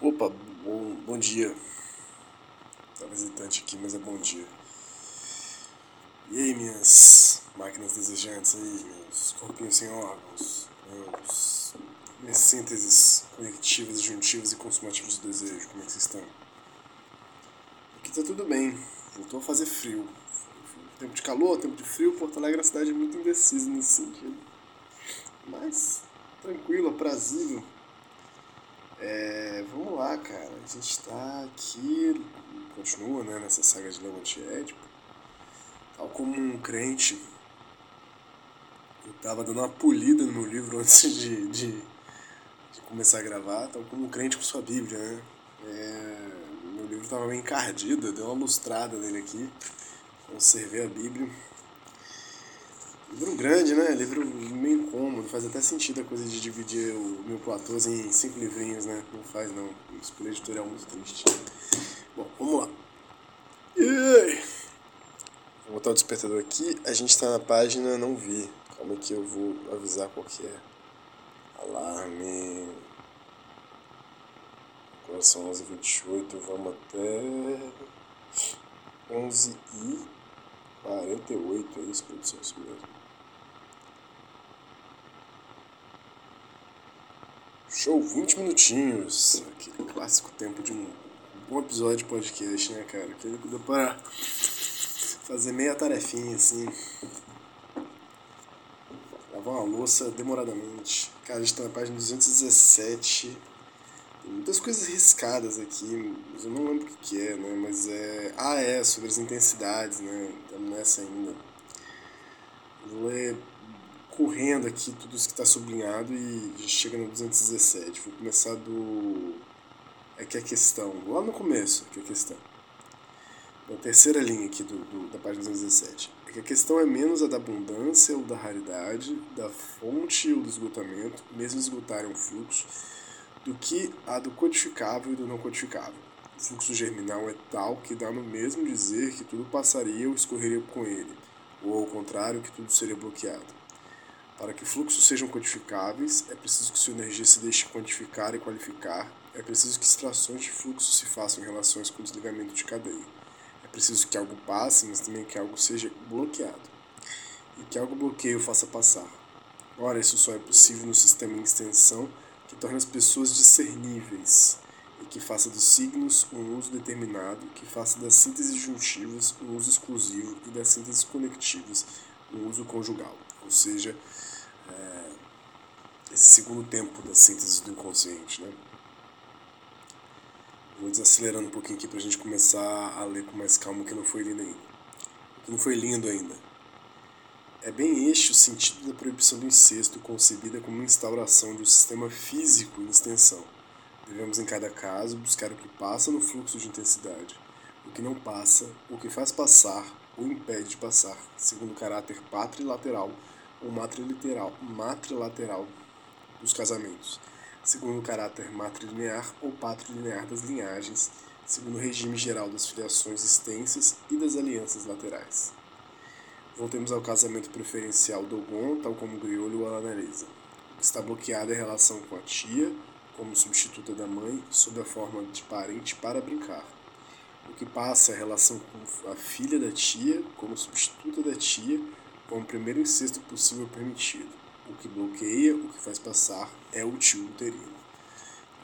Opa, bom, bom dia. Tá visitante aqui, mas é bom dia. E aí, minhas máquinas desejantes aí, meus corpinhos sem órgãos, meus, minhas sínteses conectivas, juntivas e consumativas do desejo, como é que vocês estão? Aqui tá tudo bem, voltou a fazer frio. Tempo de calor, tempo de frio, Porto Alegre é uma cidade muito indecisa nesse sentido. Mas, tranquilo, aprazível. É, vamos lá, cara. A gente tá aqui, continua né, nessa saga de Levante Édipo tal como um crente, eu estava dando uma polida no meu livro antes de, de, de, começar a gravar, tal como um crente com sua Bíblia, né? É, meu livro estava meio encardido, deu uma lustrada nele aqui, conservei a Bíblia. Livro grande, né? Livro meio incômodo, faz até sentido a coisa de dividir o meu em cinco livrinhos, né? Não faz não, escolha editorial muito triste. Bom, vamos lá. Vou botar o despertador aqui. A gente está na página Não Vi. Calma que eu vou avisar qual que é. Alarme. Agora são 11h28. Vamos até 11 e 48 É isso, produção? Isso mesmo. Show, 20 minutinhos. Aquele clássico tempo de um bom episódio de podcast, né, cara? Aquele que dá para fazer meia tarefinha assim. Lavar uma louça demoradamente. Cara, a gente tá na página 217. Tem muitas coisas riscadas aqui, mas eu não lembro o que, é, né? Mas é. Ah, é, sobre as intensidades, né? Estamos nessa ainda. Vou ler correndo aqui tudo isso que está sublinhado e chega no 217. Vou começar do. É que é a questão. Lá no começo, é que é a questão na terceira linha aqui do, do, da página 217, é que a questão é menos a da abundância ou da raridade, da fonte ou do esgotamento, mesmo esgotarem um fluxo, do que a do codificável e do não codificável. O fluxo germinal é tal que dá no mesmo dizer que tudo passaria ou escorreria com ele, ou ao contrário, que tudo seria bloqueado. Para que fluxos sejam codificáveis, é preciso que sua energia se deixe quantificar e qualificar, é preciso que extrações de fluxo se façam em relações com o desligamento de cadeia preciso que algo passe, mas também que algo seja bloqueado. E que algo bloqueie faça passar. Ora, isso só é possível no sistema em extensão que torna as pessoas discerníveis e que faça dos signos um uso determinado, que faça das sínteses juntivas um uso exclusivo e das sínteses conectivas um uso conjugal. Ou seja, é, esse segundo tempo das sínteses do inconsciente. Né? Vou desacelerando um pouquinho aqui para a gente começar a ler com mais calma o que não foi lindo ainda. O que não foi lindo ainda. É bem este o sentido da proibição do incesto concebida como instauração de um sistema físico em extensão. Devemos, em cada caso, buscar o que passa no fluxo de intensidade, o que não passa, o que faz passar ou impede de passar, segundo o caráter patrilateral ou matriliteral, matrilateral dos casamentos segundo o caráter matrilinear ou patrilinear das linhagens, segundo o regime geral das filiações extensas e das alianças laterais. Voltemos ao casamento preferencial do Gon, tal como Griolho o analisa. Está bloqueado é a relação com a tia, como substituta da mãe, sob a forma de parente para brincar. O que passa a relação com a filha da tia, como substituta da tia, como primeiro incesto possível permitido o que bloqueia, o que faz passar é o tio uterino.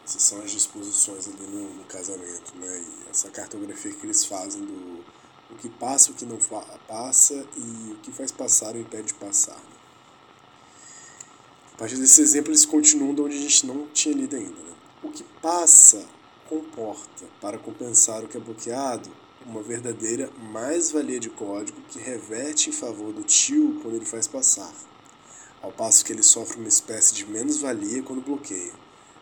Essas são as disposições ali no, no casamento, né? E essa cartografia que eles fazem do o que passa, o que não passa e o que faz passar ou impede de passar. A partir desse exemplo, eles continuam de onde a gente não tinha lido ainda. Né? O que passa comporta, para compensar o que é bloqueado, uma verdadeira mais-valia de código que reverte em favor do tio quando ele faz passar ao passo que ele sofre uma espécie de menos-valia quando bloqueia.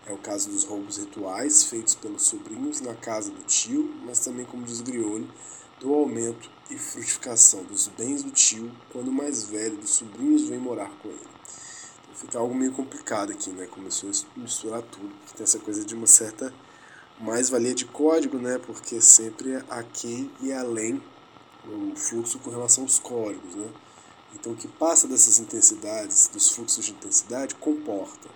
É o caso dos roubos rituais feitos pelos sobrinhos na casa do tio, mas também, como diz Grioli, do aumento e frutificação dos bens do tio quando o mais velho dos sobrinhos vem morar com ele. Então fica algo meio complicado aqui, né? Começou a misturar tudo, porque tem essa coisa de uma certa mais-valia de código, né? Porque sempre é aquém e além o fluxo com relação aos códigos, né? Então o que passa dessas intensidades, dos fluxos de intensidade, comporta,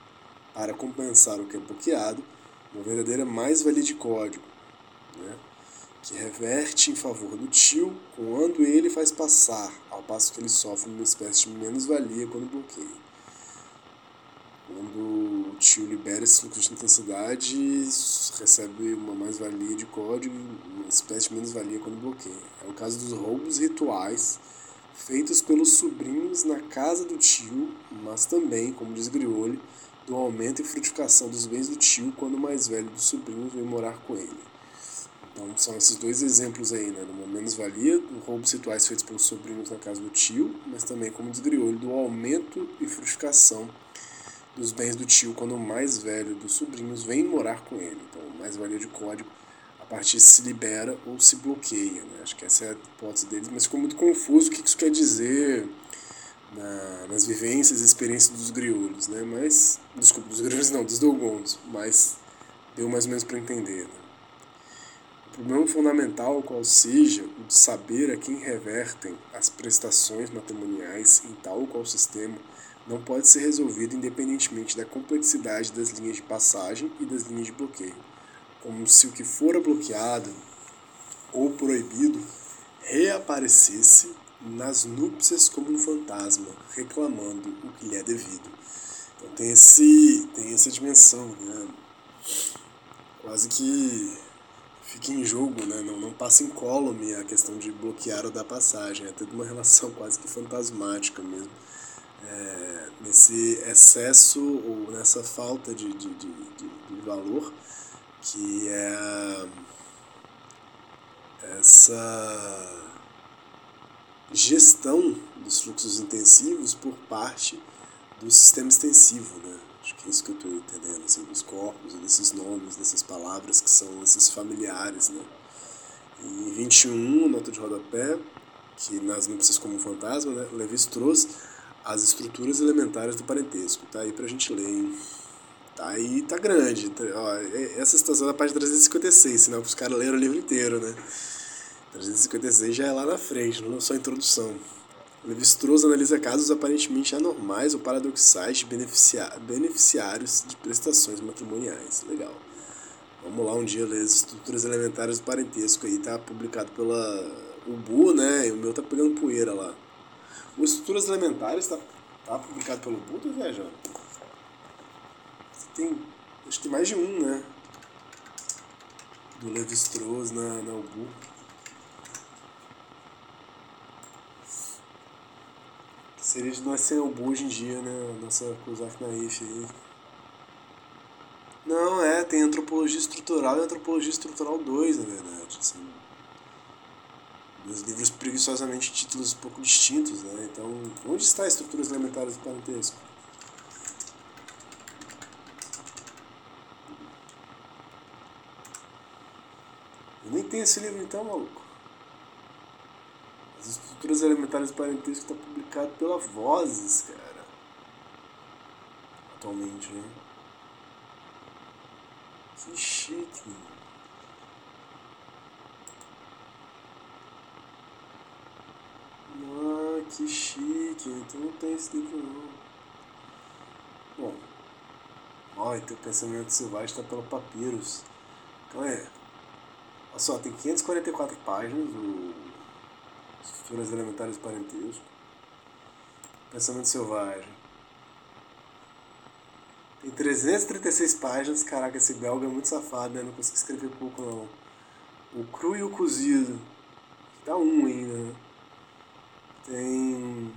para compensar o que é bloqueado, uma verdadeira mais-valia de código, né? Que reverte em favor do tio quando ele faz passar, ao passo que ele sofre uma espécie de menos-valia quando bloqueia. Quando o tio libera esse fluxo de intensidade, recebe uma mais-valia de código uma espécie de menos-valia quando bloqueia. É o caso dos roubos rituais feitos pelos sobrinhos na casa do tio, mas também, como diz Grioli, do aumento e frutificação dos bens do tio quando o mais velho dos sobrinhos vem morar com ele. Então são esses dois exemplos aí, né? Uma menos-valia, do roubos rituais feitos pelos sobrinhos na casa do tio, mas também, como diz Grioli, do aumento e frutificação dos bens do tio quando o mais velho dos sobrinhos vem morar com ele. Então, mais-valia de código partir se libera ou se bloqueia. Né? Acho que essa é a hipótese deles, mas ficou muito confuso o que isso quer dizer na, nas vivências e experiências dos griolhos. Né? Mas, desculpa, dos griolhos não, dos dogons, mas deu mais ou menos para entender. Né? Problema fundamental, qual seja o de saber a quem revertem as prestações matrimoniais em tal ou qual sistema, não pode ser resolvido independentemente da complexidade das linhas de passagem e das linhas de bloqueio como se o que fora bloqueado ou proibido reaparecesse nas núpcias como um fantasma, reclamando o que lhe é devido. Então tem, esse, tem essa dimensão, né? quase que fica em jogo, né? não, não passa incólume a questão de bloquear ou dar passagem, é tudo uma relação quase que fantasmática mesmo. É, nesse excesso ou nessa falta de, de, de, de valor que é essa gestão dos fluxos intensivos por parte do sistema extensivo, né? Acho que é isso que eu estou entendendo, assim, dos corpos, desses nomes, dessas palavras que são esses familiares, né? Em 21, nota de rodapé, que nas núpcias como fantasma, né? Levis trouxe as estruturas elementares do parentesco, tá aí pra gente ler, hein? Aí tá grande. Tá, ó, essa situação é da página 356, senão os caras leram o livro inteiro, né? 356 já é lá na frente, não é só a introdução. Levi-Strauss analisa casos aparentemente anormais ou paradoxais de beneficiários de prestações matrimoniais. Legal. Vamos lá um dia ler as estruturas elementares do parentesco aí, tá publicado pela Ubu, né? E o meu tá pegando poeira lá. O Estruturas Elementares tá, tá publicado pelo Ubu, tô viajando tem, acho que tem mais de um, né? Do Levi Strauss na, na Ubu. Seria de nós ser Ubu hoje em dia, né? Nossa Kuzak Naif aí. Não, é, tem antropologia estrutural e antropologia estrutural 2, na verdade. Assim. Dois livros preguiçosamente títulos um pouco distintos, né? Então, onde está estruturas elementares do parentesco? Eu nem tenho esse livro então, maluco. As estruturas elementares parentesco está publicado pela Vozes, cara. Atualmente, né? Que chique, mano. Ah, que chique. Então não tem esse livro não. Bom. E teu pensamento selvagem está pelo Papiros. Então é. Olha só, tem 544 páginas, o Estruturas Elementares do Parentesco. Pensamento Selvagem. Tem 336 páginas, caraca, esse belga é muito safado, né? Não consegui escrever pouco não. O cru e o cozido. Dá um ainda, né? Tem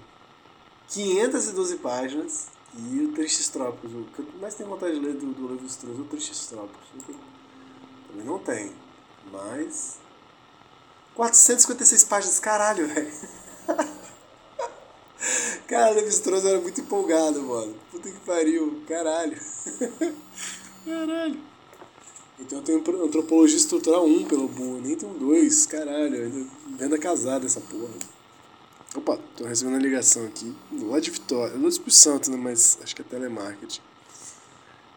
512 páginas e o Tristes Trópicos. O que mais tenho vontade de ler do, do Levi Strauss o Tristes Trópicos. Também não tem. Mais. 456 páginas, caralho, velho. Cara, Levi Strauss era muito empolgado, mano. Puta que pariu. Caralho. Caralho. Então eu tenho antropologia estrutural 1 pelo Boom, nem tenho 2. Caralho, ainda venda casada essa porra. Opa, tô recebendo uma ligação aqui. Lá de Vitória. Não do Espírito Santo, né? Mas acho que é telemarketing.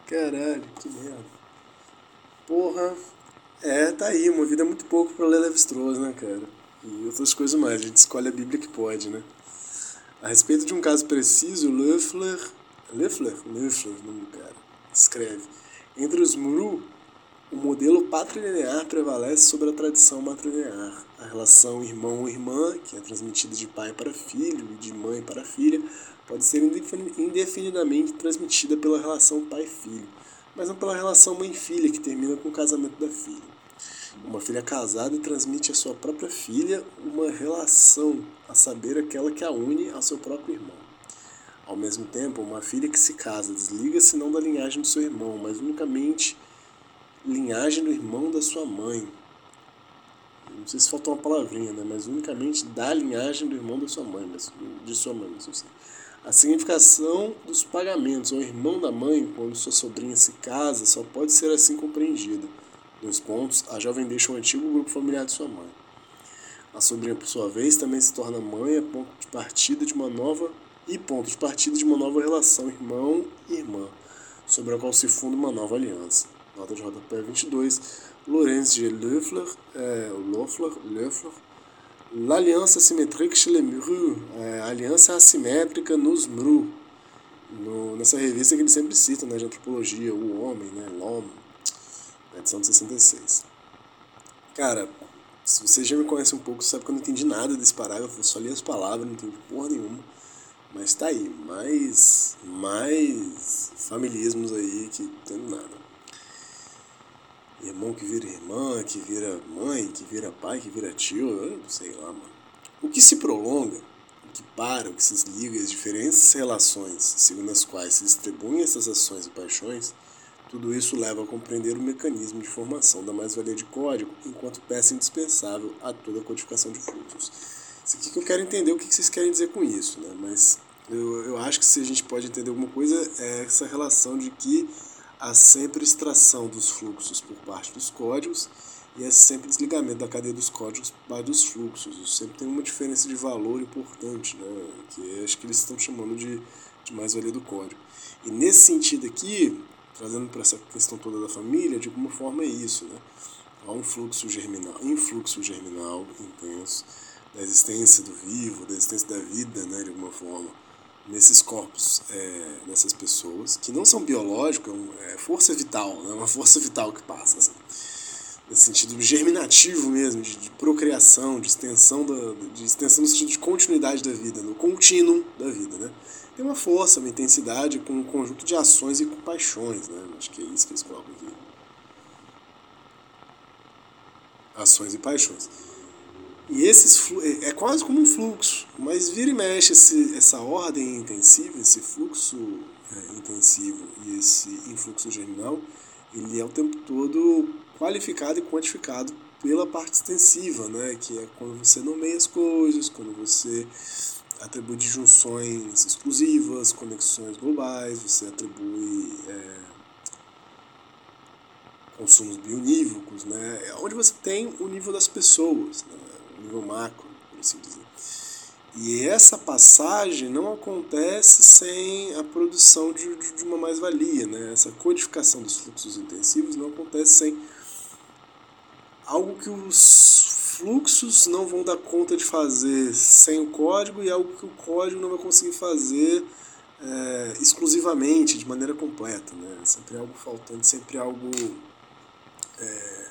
Caralho, que merda. Porra. É, tá aí. Uma vida é muito pouco pra ler Levi Strauss, né, cara? E outras coisas mais. A gente escolhe a Bíblia que pode, né? A respeito de um caso preciso, Loeffler... Loeffler? Loeffler, o nome do cara. Escreve. Entre os Mru, o modelo patrilinear prevalece sobre a tradição matrilinear. A relação irmão-irmã, que é transmitida de pai para filho e de mãe para filha, pode ser indefinidamente transmitida pela relação pai-filho, mas não pela relação mãe-filha, que termina com o casamento da filha. Uma filha casada transmite à sua própria filha uma relação, a saber, aquela que a une ao seu próprio irmão. Ao mesmo tempo, uma filha que se casa desliga-se não da linhagem do seu irmão, mas unicamente linhagem do irmão da sua mãe. Não sei se faltou uma palavrinha, né? Mas unicamente da linhagem do irmão da sua mãe, mas de sua mãe, não sei. A significação dos pagamentos ao irmão da mãe quando sua sobrinha se casa só pode ser assim compreendida. Dois pontos. A jovem deixa o antigo grupo familiar de sua mãe. A sobrinha, por sua vez, também se torna mãe a ponto de partida de uma nova e ponto de partida de uma nova relação irmão e irmã, sobre a qual se funda uma nova aliança nota de rodapé 22, Lorenz de Loeffler, é, Loeffler, Loeffler L'Alliance asymétrique chez les é, aliança assimétrica nos Mru, no, nessa revista que ele sempre cita, né, de antropologia, o homem, né, l'homme, edição de 66. Cara, se você já me conhece um pouco, sabe que eu não entendi nada desse parágrafo, só li as palavras, não entendi porra nenhuma. Mas tá aí, mais, mais familismos aí que tem nada irmão que vira irmã, que vira mãe, que vira pai, que vira tio, sei lá, mano. O que se prolonga, o que para, o que se liga, as diferentes relações segundo as quais se distribuem essas ações e paixões, tudo isso leva a compreender o mecanismo de formação da mais-valia de código enquanto peça indispensável a toda a codificação de fluxos. Isso aqui que eu quero entender o que vocês querem dizer com isso, né? Mas eu, eu acho que se a gente pode entender alguma coisa é essa relação de que há sempre extração dos fluxos por parte dos códigos e é sempre desligamento da cadeia dos códigos para dos fluxos. Isso sempre tem uma diferença de valor importante, né? que acho que eles estão chamando de, de mais-valia do código. E nesse sentido aqui, trazendo para essa questão toda da família, de alguma forma é isso. Né? Há um fluxo germinal, influxo germinal intenso da existência do vivo, da existência da vida, né, de alguma forma nesses corpos, é, nessas pessoas, que não são biológicos, é, é força vital, é né? uma força vital que passa, nesse sentido germinativo mesmo, de, de procriação, de extensão, da, de extensão no sentido de continuidade da vida, no contínuo da vida, né? Tem uma força, uma intensidade com um conjunto de ações e com paixões, né? Acho que é isso que eles colocam aqui. Ações e paixões. E esses é, é quase como um fluxo, mas vira e mexe esse, essa ordem intensiva, esse fluxo é, intensivo e esse influxo germinal, ele é o tempo todo qualificado e quantificado pela parte extensiva, né? que é quando você nomeia as coisas, quando você atribui disjunções exclusivas, conexões globais, você atribui é, consumos bionívocos, né? É onde você tem o nível das pessoas. Né? nível macro, por assim dizer. E essa passagem não acontece sem a produção de, de uma mais-valia, né? Essa codificação dos fluxos intensivos não acontece sem algo que os fluxos não vão dar conta de fazer sem o código e algo que o código não vai conseguir fazer é, exclusivamente, de maneira completa, né? Sempre algo faltante, sempre algo é,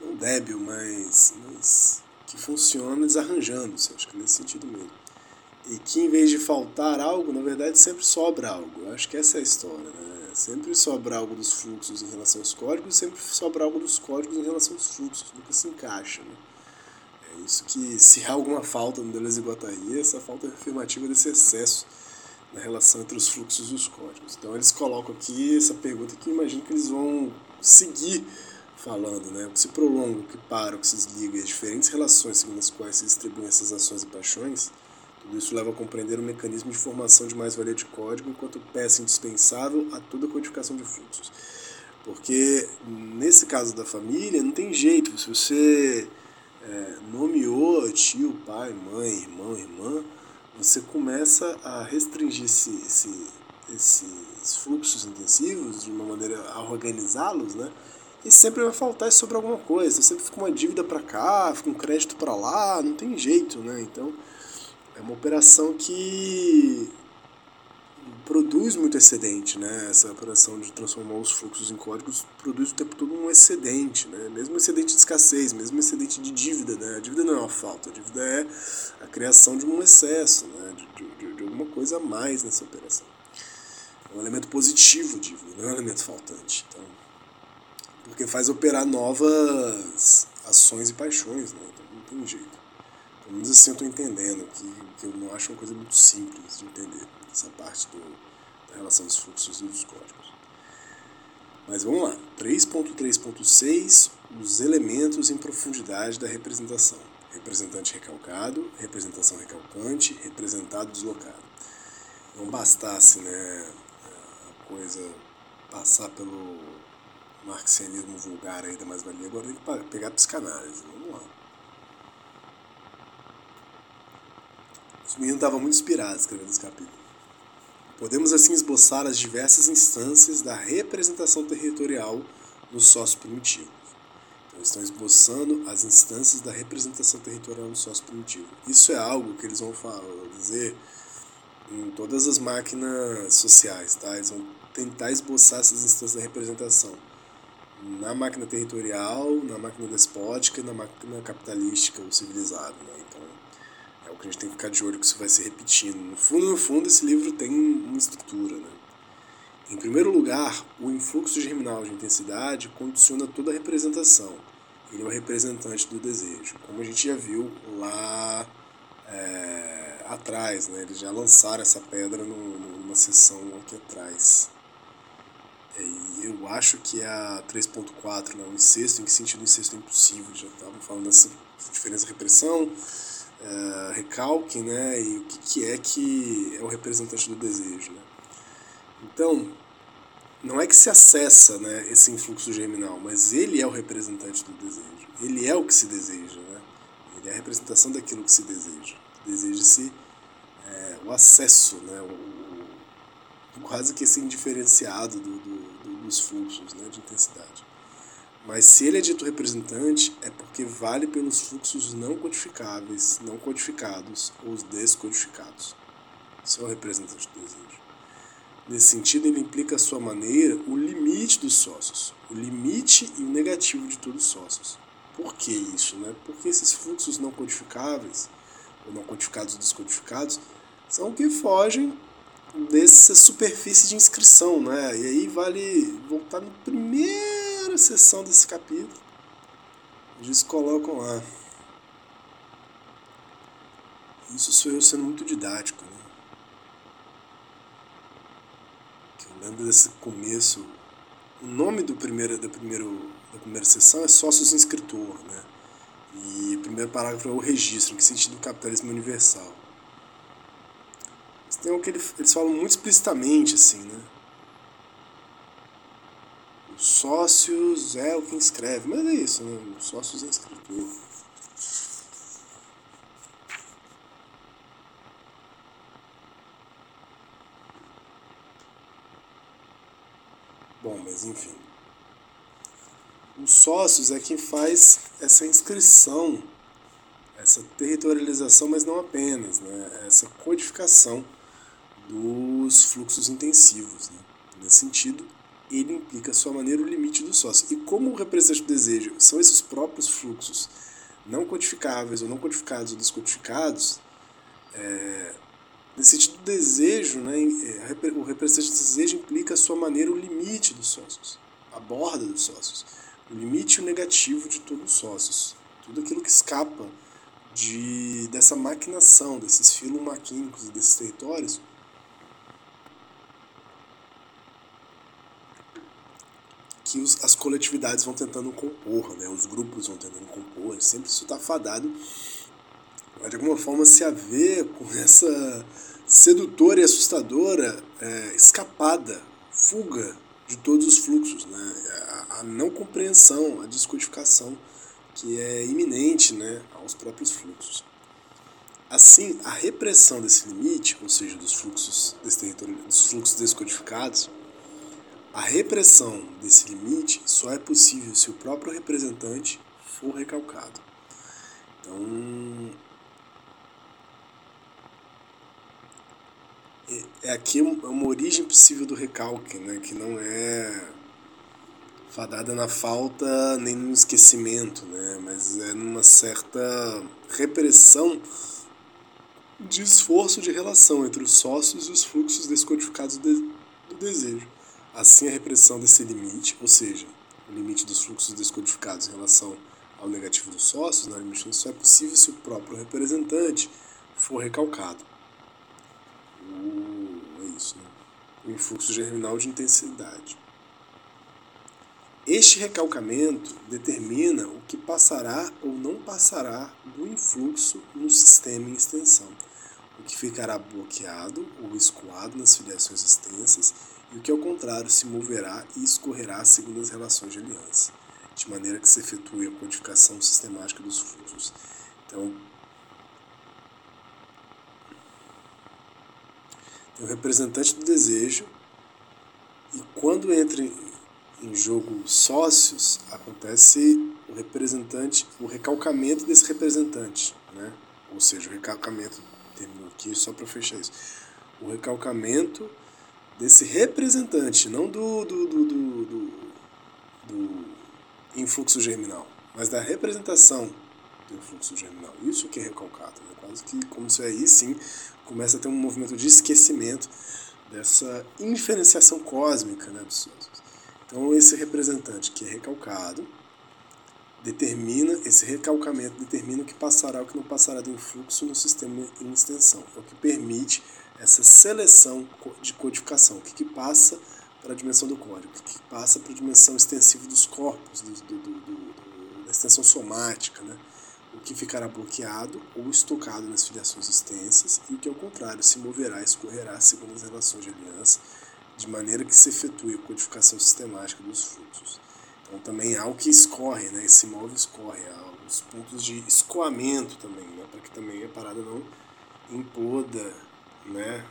não débil, mas, mas que funciona desarranjando-se, acho que nesse sentido mesmo. E que em vez de faltar algo, na verdade sempre sobra algo. Eu acho que essa é a história, né? Sempre sobra algo dos fluxos em relação aos códigos, sempre sobra algo dos códigos em relação aos fluxos, nunca se encaixa, né? É isso que, se há alguma falta no Deleuze e Guattari, essa falta é afirmativa desse excesso na relação entre os fluxos e os códigos. Então eles colocam aqui essa pergunta que eu imagino que eles vão seguir falando, né? O que se prolonga, o que para, o que se desliga, as diferentes relações segundo as quais se distribuem essas ações e paixões, Tudo isso leva a compreender o mecanismo de formação de mais-valia de código enquanto peça indispensável a toda codificação de fluxos. Porque nesse caso da família não tem jeito, se você é, nomeou tio, pai, mãe, irmão, irmã, você começa a restringir esse, esse, esses fluxos intensivos de uma maneira a organizá-los, né? E sempre vai faltar sobre alguma coisa. Sempre fica uma dívida para cá, fica um crédito para lá, não tem jeito, né? Então é uma operação que produz muito excedente, né? Essa operação de transformar os fluxos em códigos produz o tempo todo um excedente, né? Mesmo excedente de escassez, mesmo excedente de dívida, né? A dívida não é uma falta, a dívida é a criação de um excesso, né? De, de, de alguma coisa a mais nessa operação. É um elemento positivo, dívida, não é um elemento faltante. Então, porque faz operar novas ações e paixões, né? Então não tem jeito. Pelo menos assim eu estou entendendo, que, que eu não acho uma coisa muito simples de entender, essa parte do, da relação dos fluxos e dos códigos. Mas vamos lá, 3.3.6, os elementos em profundidade da representação. Representante recalcado, representação recalcante, representado deslocado. Não bastasse né, a coisa passar pelo marxianismo vulgar aí da mais-valia, agora tem que pegar a psicanálise. Vamos lá. Os meninos estavam muito inspirados escrevendo esse capítulo. Podemos assim esboçar as diversas instâncias da representação territorial nos sócios primitivos. Então, estão esboçando as instâncias da representação territorial no sócio primitivo. Isso é algo que eles vão falar, dizer em todas as máquinas sociais, tá? Eles vão tentar esboçar essas instâncias da representação na máquina territorial, na máquina despótica na máquina capitalística ou civilizada, né? que a gente tem que ficar de olho que isso vai se repetindo. No fundo, no fundo, esse livro tem uma estrutura. Né? Em primeiro lugar, o influxo germinal de intensidade condiciona toda a representação. Ele é o representante do desejo, como a gente já viu lá é, atrás. Né? Eles já lançaram essa pedra no, numa sessão aqui atrás. E eu acho que é a 3.4, né? o incesto, em que sentido o incesto é impossível, já estavam falando dessa diferença de repressão, uh, recalque, né? E o que, que é que é o representante do desejo, né? Então, não é que se acessa né, esse influxo germinal, mas ele é o representante do desejo. Ele é o que se deseja, né? Ele é a representação daquilo que se deseja. Deseja-se é, o acesso, né? O, o, quase que esse indiferenciado do, do, do, dos fluxos né, de intensidade. Mas se ele é dito representante, é porque vale pelos fluxos não codificáveis, não codificados ou os descodificados. Isso é representante do desejo. Nesse sentido, ele implica a sua maneira o limite dos sócios, o limite e o negativo de todos os sócios. Por que isso? Né? Porque esses fluxos não codificáveis, ou não codificados ou descodificados, são que fogem dessa superfície de inscrição. Né? E aí vale voltar no primeiro primeira sessão desse capítulo, eles colocam lá. Isso sou eu sendo muito didático. Né? Eu lembro desse começo. O nome do primeiro, da, primeiro, da primeira sessão é Sócios Inscritor. Né? E o primeiro parágrafo é o registro, em que sentido o capitalismo universal. tem o que eles falam muito explicitamente, assim, né? Sócios é o que inscreve, mas é isso, né? Sócios é escritor. Bom, mas enfim. Os sócios é quem faz essa inscrição, essa territorialização, mas não apenas, né? essa codificação dos fluxos intensivos. Né? Nesse sentido, ele implica a sua maneira o limite do sócio. E como o representante do desejo são esses próprios fluxos não codificáveis ou não codificados ou descodificados, é, nesse sentido do desejo, né, é, o representante do desejo implica a sua maneira o limite dos sócios, a borda dos sócios, o limite o negativo de todos os sócios, tudo aquilo que escapa de, dessa maquinação, desses filos maquínicos e desses territórios, que os, as coletividades vão tentando compor, né? os grupos vão tentando compor, sempre isso está fadado de alguma forma se haver com essa sedutora e assustadora é, escapada, fuga de todos os fluxos, né? a, a não compreensão, a descodificação que é iminente né, aos próprios fluxos. Assim, a repressão desse limite, ou seja, dos fluxos, desse território, dos fluxos descodificados, a repressão desse limite só é possível se o próprio representante for recalcado. Então, é, é aqui uma origem possível do recalque, né, que não é fadada na falta nem no esquecimento, né, mas é numa certa repressão de esforço de relação entre os sócios e os fluxos descodificados do desejo. Assim, a repressão desse limite, ou seja, o limite dos fluxos descodificados em relação ao negativo dos sócios, na limite só é possível se o próprio representante for recalcado. O, é isso, né? o influxo germinal de intensidade. Este recalcamento determina o que passará ou não passará do influxo no sistema em extensão, o que ficará bloqueado ou escoado nas filiações extensas e o que, ao contrário, se moverá e escorrerá segundo as relações de aliança, de maneira que se efetue a codificação sistemática dos fluxos. Então, tem o representante do desejo, e quando entra em jogo sócios, acontece o representante, o recalcamento desse representante, né? Ou seja, o recalcamento, terminou aqui só para fechar isso. O recalcamento desse representante, não do, do, do, do, do, do influxo germinal, mas da representação do influxo germinal. Isso que é recalcado, né? quase que como se aí sim começa a ter um movimento de esquecimento dessa indiferenciação cósmica né, dos sócios. Então esse representante que é recalcado determina, esse recalcamento determina o que passará o que não passará do influxo no sistema em extensão. É o que permite essa seleção de codificação, o que, que passa para a dimensão do código, o que, que passa para a dimensão extensiva dos corpos, do, do, do, da extensão somática, né? o que ficará bloqueado ou estocado nas filiações extensas e o que, ao contrário, se moverá e escorrerá segundo as relações de aliança, de maneira que se efetue a codificação sistemática dos fluxos. Então também há o que escorre, né? esse move escorre, há os pontos de escoamento também, né? para que também a parada não imploda né?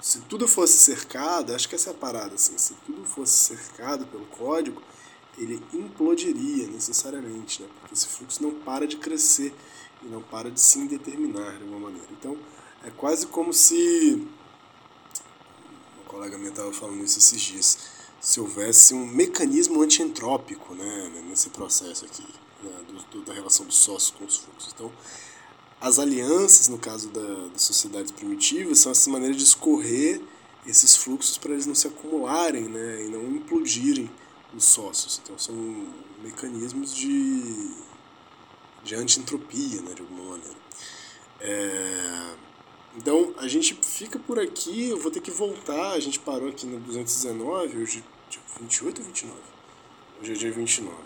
Se tudo fosse cercado, acho que essa é a parada, assim, se tudo fosse cercado pelo código, ele implodiria necessariamente, né? Porque esse fluxo não para de crescer e não para de se indeterminar de alguma maneira. Então, é quase como se uma colega minha estava falando isso esses dias, se houvesse um mecanismo antientrópico, né, nesse processo aqui, né, do, do, da relação dos sócios com os fluxos. Então, as alianças, no caso da, das sociedades primitivas, são essas maneiras de escorrer esses fluxos para eles não se acumularem né, e não implodirem os sócios. Então são mecanismos de, de anti-entropia, né, de alguma maneira. É, então a gente fica por aqui, eu vou ter que voltar, a gente parou aqui no 219, hoje dia 28 ou 29? Hoje é dia 29.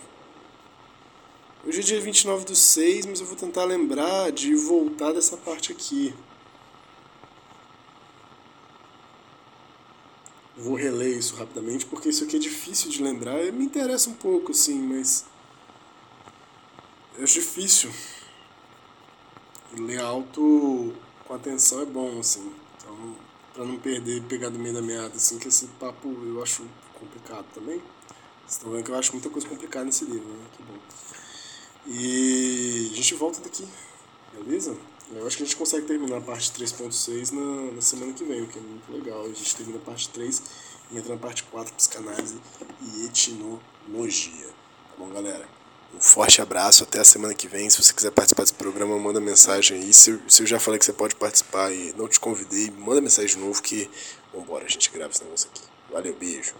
Hoje é dia 29 do 6, mas eu vou tentar lembrar de voltar dessa parte aqui. Vou reler isso rapidamente, porque isso aqui é difícil de lembrar. Me interessa um pouco, sim, mas. É difícil. Ler alto com atenção é bom, assim. Então, pra não perder, pegar do meio da meada, assim, que esse papo eu acho complicado também. Vocês estão vendo que eu acho muita coisa complicada nesse livro, né? Que bom. E a gente volta daqui, beleza? Eu acho que a gente consegue terminar a parte 3.6 na, na semana que vem, o que é muito legal. A gente termina a parte 3 e entra na parte 4, psicanálise e etnologia. Tá bom, galera? Um forte abraço, até a semana que vem. Se você quiser participar desse programa, manda mensagem aí. Se, se eu já falei que você pode participar e não te convidei, manda mensagem de novo que vambora, a gente grava esse negócio aqui. Valeu, beijo.